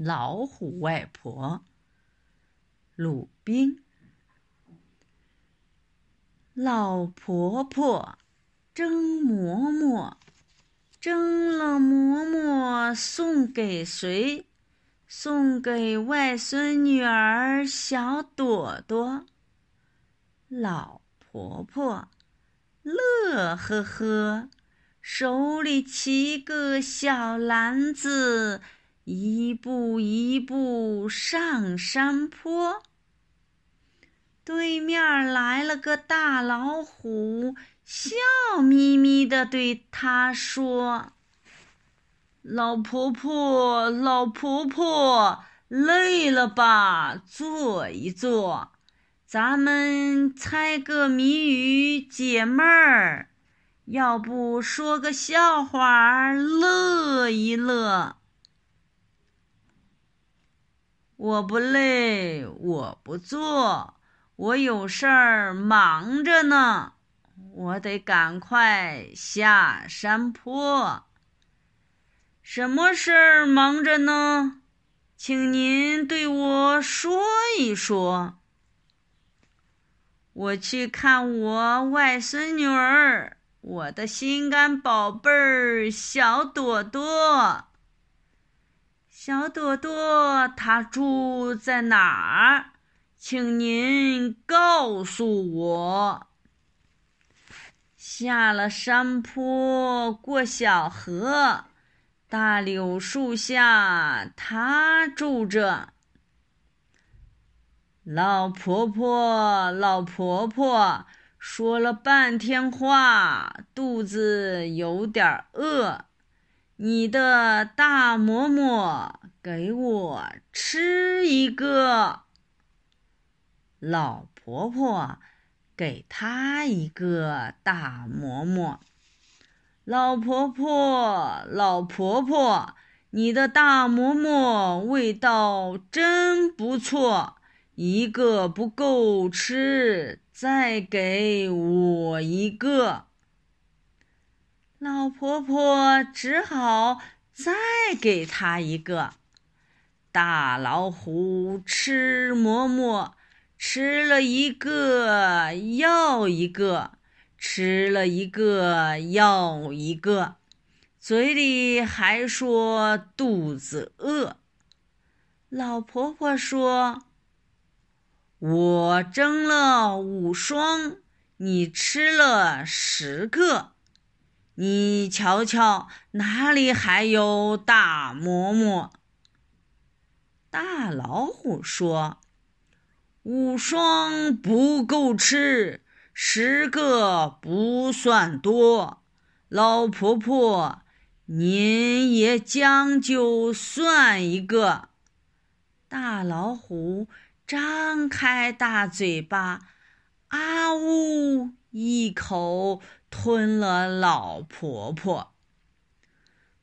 老虎外婆。鲁冰。老婆婆蒸馍馍，蒸了馍馍送给谁？送给外孙女儿小朵朵。老婆婆乐呵呵，手里提个小篮子，一步一步上山坡。对面来了个大老虎，笑眯眯地对他说：“老婆婆，老婆婆，累了吧？坐一坐，咱们猜个谜语解闷儿。要不说个笑话乐一乐？”我不累，我不坐。我有事儿忙着呢，我得赶快下山坡。什么事儿忙着呢？请您对我说一说。我去看我外孙女儿，我的心肝宝贝儿小朵朵。小朵朵，她住在哪儿？请您告诉我。下了山坡，过小河，大柳树下，她住着。老婆婆，老婆婆，说了半天话，肚子有点饿，你的大馍馍给我吃一个。老婆婆给她一个大馍馍。老婆婆，老婆婆，你的大馍馍味道真不错，一个不够吃，再给我一个。老婆婆只好再给他一个。大老虎吃馍馍。吃了一个要一个，吃了一个要一个，嘴里还说肚子饿。老婆婆说：“我蒸了五双，你吃了十个，你瞧瞧哪里还有大馍馍？”大老虎说。五双不够吃，十个不算多。老婆婆，您也将就算一个。大老虎张开大嘴巴，啊呜一口吞了老婆婆。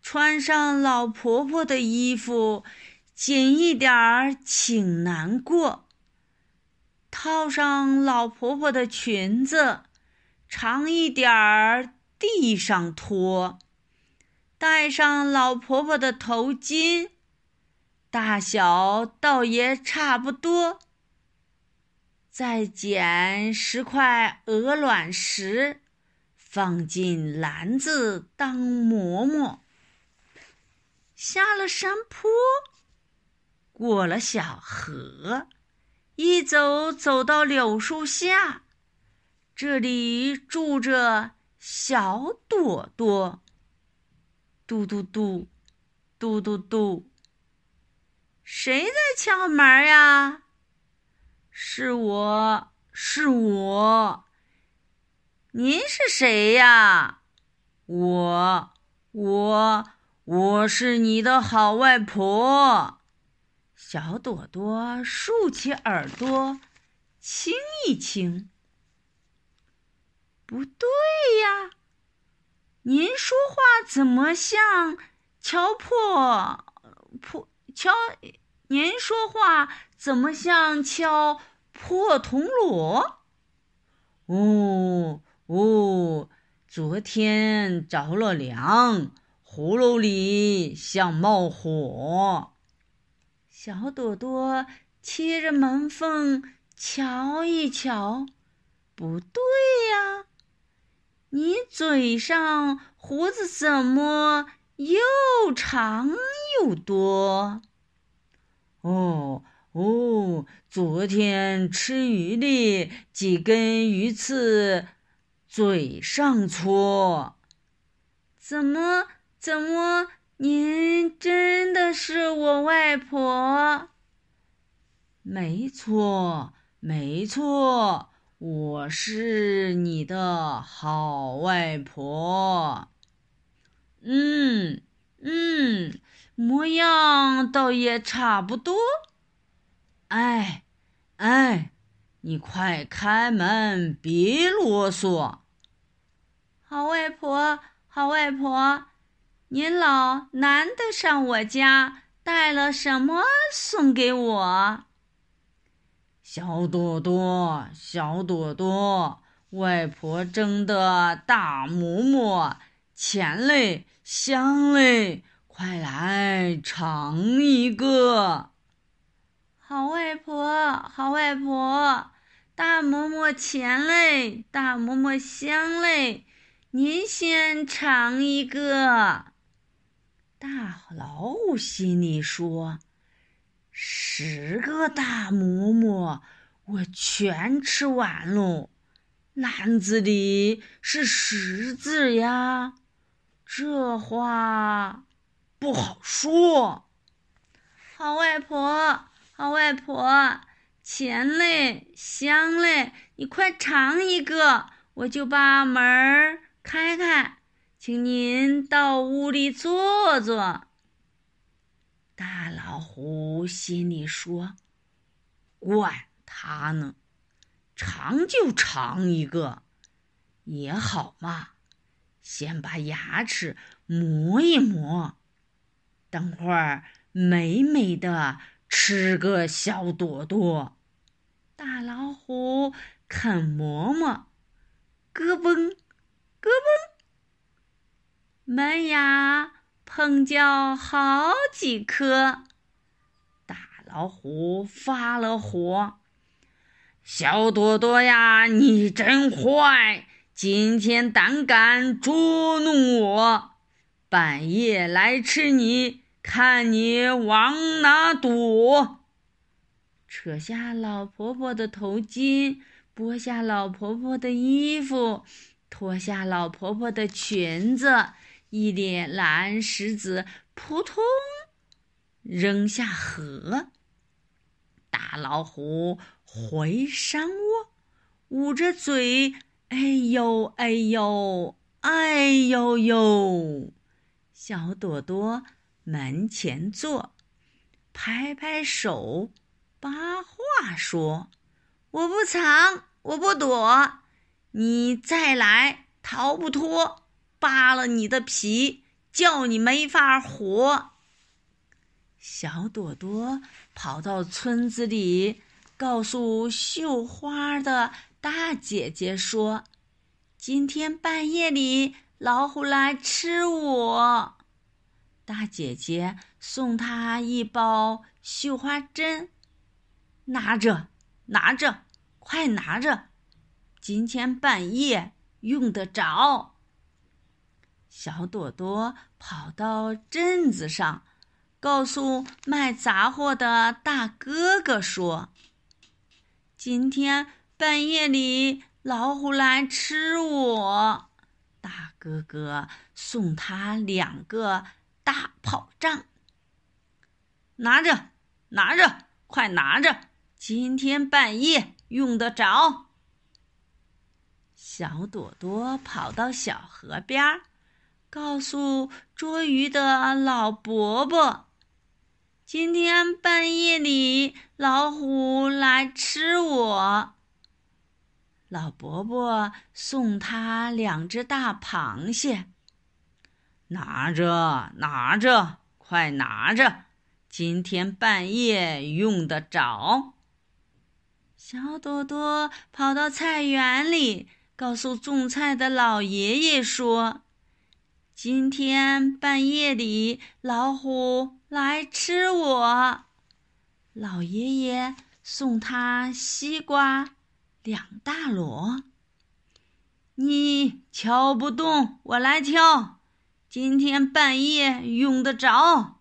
穿上老婆婆的衣服，紧一点儿，请难过。套上老婆婆的裙子，长一点儿，地上拖；戴上老婆婆的头巾，大小倒也差不多。再捡十块鹅卵石，放进篮子当馍馍。下了山坡，过了小河。一走走到柳树下，这里住着小朵朵。嘟嘟嘟，嘟嘟嘟，谁在敲门呀？是我是我。您是谁呀？我我我是你的好外婆。小朵朵竖起耳朵，听一听。不对呀，您说话怎么像敲破破敲？您说话怎么像敲破铜锣？哦哦，昨天着了凉，葫芦里像冒火。小朵朵贴着门缝瞧一瞧，不对呀，你嘴上胡子怎么又长又多？哦哦，昨天吃鱼的几根鱼刺，嘴上搓。怎么怎么？您真的是我外婆？没错，没错，我是你的好外婆。嗯嗯，模样倒也差不多。哎哎，你快开门，别啰嗦。好外婆，好外婆。您老难得上我家，带了什么送给我？小朵朵，小朵朵，外婆蒸的大馍馍，甜嘞，香嘞，快来尝一个。好外婆，好外婆，大馍馍甜嘞，大馍馍香嘞，您先尝一个。大老虎心里说：“十个大馍馍，我全吃完喽。篮子里是石子呀，这话不好说。”好外婆，好外婆，甜嘞，香嘞，你快尝一个，我就把门儿开开。请您到屋里坐坐。大老虎心里说：“管他呢，尝就尝一个，也好嘛。先把牙齿磨一磨，等会儿美美的吃个小朵朵。”大老虎啃馍馍，咯嘣，咯嘣。门牙碰掉好几颗，大老虎发了火：“小朵朵呀，你真坏！今天胆敢捉弄我，半夜来吃你，看你往哪躲！”扯下老婆婆的头巾，剥下老婆婆的衣服，脱下老婆婆的裙子。一脸蓝石子，扑通扔下河。大老虎回山窝，捂着嘴，哎呦哎呦哎呦呦！小朵朵门前坐，拍拍手，把话说：“我不藏，我不躲，你再来，逃不脱。”扒了你的皮，叫你没法活。小朵朵跑到村子里，告诉绣花的大姐姐说：“今天半夜里老虎来吃我。”大姐姐送她一包绣花针，拿着，拿着，快拿着，今天半夜用得着。小朵朵跑到镇子上，告诉卖杂货的大哥哥说：“今天半夜里老虎来吃我。”大哥哥送他两个大炮仗，拿着，拿着，快拿着，今天半夜用得着。小朵朵跑到小河边儿。告诉捉鱼的老伯伯，今天半夜里老虎来吃我。老伯伯送他两只大螃蟹，拿着，拿着，快拿着，今天半夜用得着。小朵朵跑到菜园里，告诉种菜的老爷爷说。今天半夜里，老虎来吃我。老爷爷送他西瓜两大箩。你敲不动，我来敲。今天半夜用得着。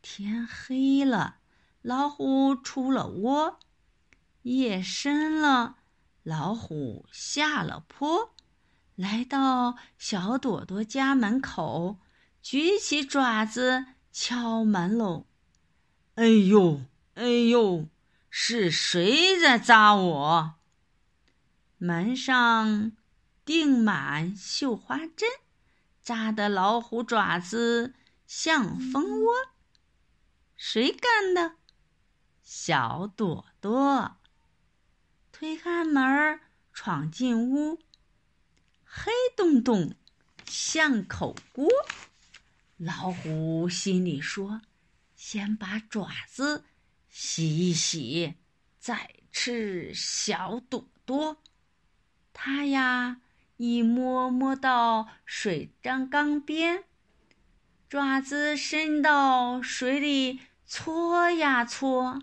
天黑了，老虎出了窝。夜深了，老虎下了坡，来到小朵朵家门口，举起爪子敲门喽。哎呦，哎呦，是谁在扎我？门上钉满绣花针，扎的老虎爪子像蜂窝。谁干的？小朵朵。推开门闯进屋，黑洞洞像口锅。老虎心里说：“先把爪子洗一洗，再吃小朵朵。”他呀，一摸摸到水缸缸边，爪子伸到水里搓呀搓，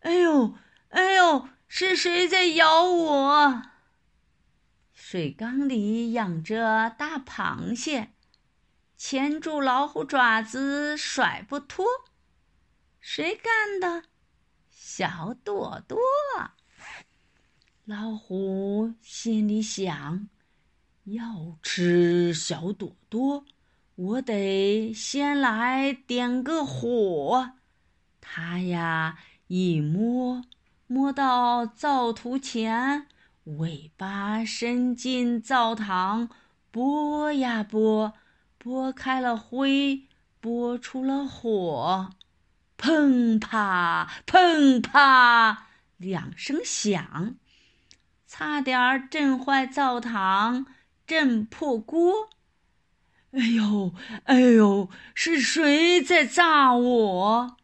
哎呦，哎呦，是谁在咬我？水缸里养着大螃蟹，牵住老虎爪子甩不脱，谁干的？小朵朵。老虎心里想：要吃小朵朵，我得先来点个火。它呀，一摸摸到灶头前，尾巴伸进灶膛，拨呀拨，拨开了灰，拨出了火，砰啪砰啪两声响。差点震坏灶堂，震破锅。哎呦，哎呦，是谁在炸我？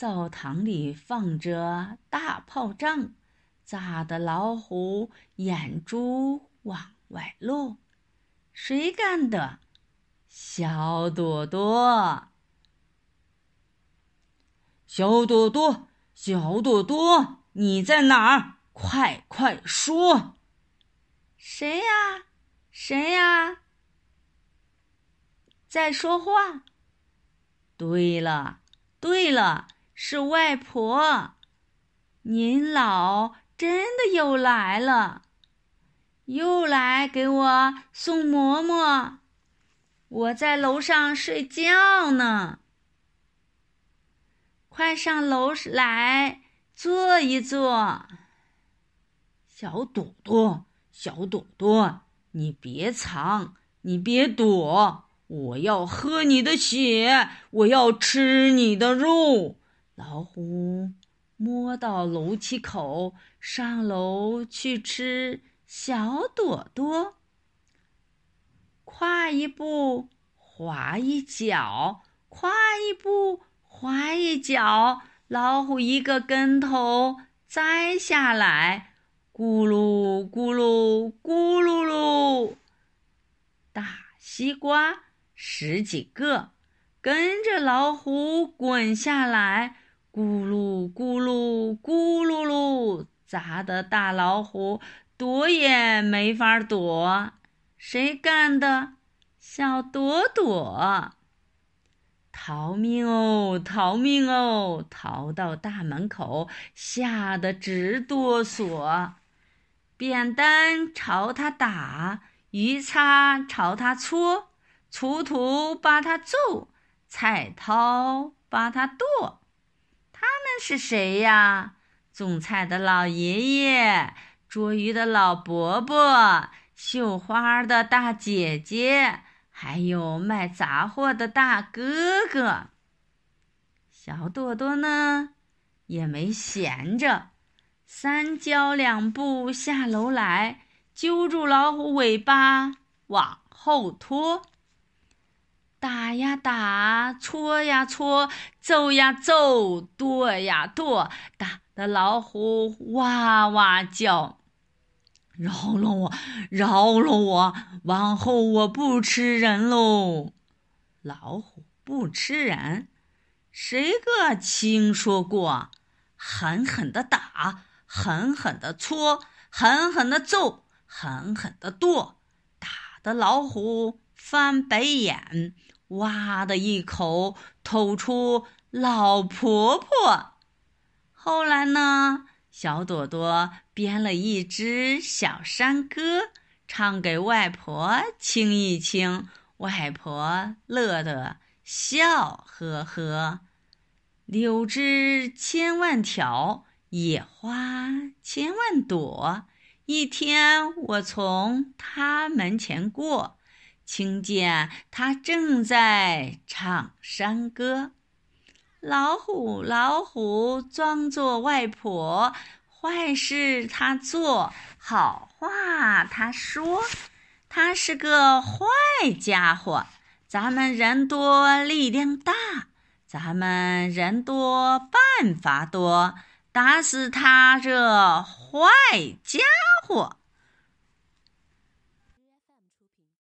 灶堂里放着大炮仗，炸得老虎眼珠往外落。谁干的？小朵朵。小朵朵，小朵朵，你在哪儿？快快说！谁呀？谁呀？在说话。对了，对了，是外婆。您老真的又来了，又来给我送馍馍。我在楼上睡觉呢。快上楼来坐一坐。小朵朵，小朵朵，你别藏，你别躲，我要喝你的血，我要吃你的肉。老虎摸到楼梯口，上楼去吃小朵朵。跨一步，滑一脚，跨一步，滑一脚，老虎一个跟头栽下来。咕噜咕噜咕噜噜，大西瓜十几个跟着老虎滚下来，咕噜咕噜咕噜噜，砸得大老虎躲也没法躲。谁干的？小朵朵。逃命哦，逃命哦！逃到大门口，吓得直哆嗦。扁担朝他打，鱼叉朝他戳，锄头把他揍，菜刀把他剁。是谁呀？种菜的老爷爷，捉鱼的老伯伯，绣花的大姐姐，还有卖杂货的大哥哥。小朵朵呢，也没闲着。三脚两步下楼来，揪住老虎尾巴往后拖，打呀打，搓呀搓，揍呀揍，剁呀剁，打得老虎哇哇叫。饶了我，饶了我，往后我不吃人喽。老虎不吃人，谁个听说过？狠狠的打，狠狠的搓，狠狠的揍，狠狠的剁，打的老虎翻白眼，哇的一口吐出老婆婆。后来呢，小朵朵编了一支小山歌，唱给外婆听一听，外婆乐得笑呵呵。柳枝千万条，野花千万朵。一天，我从他门前过，听见他正在唱山歌。老虎，老虎，装作外婆，坏事他做，好话他说。他是个坏家伙，咱们人多力量大。咱们人多办法多，打死他这坏家伙！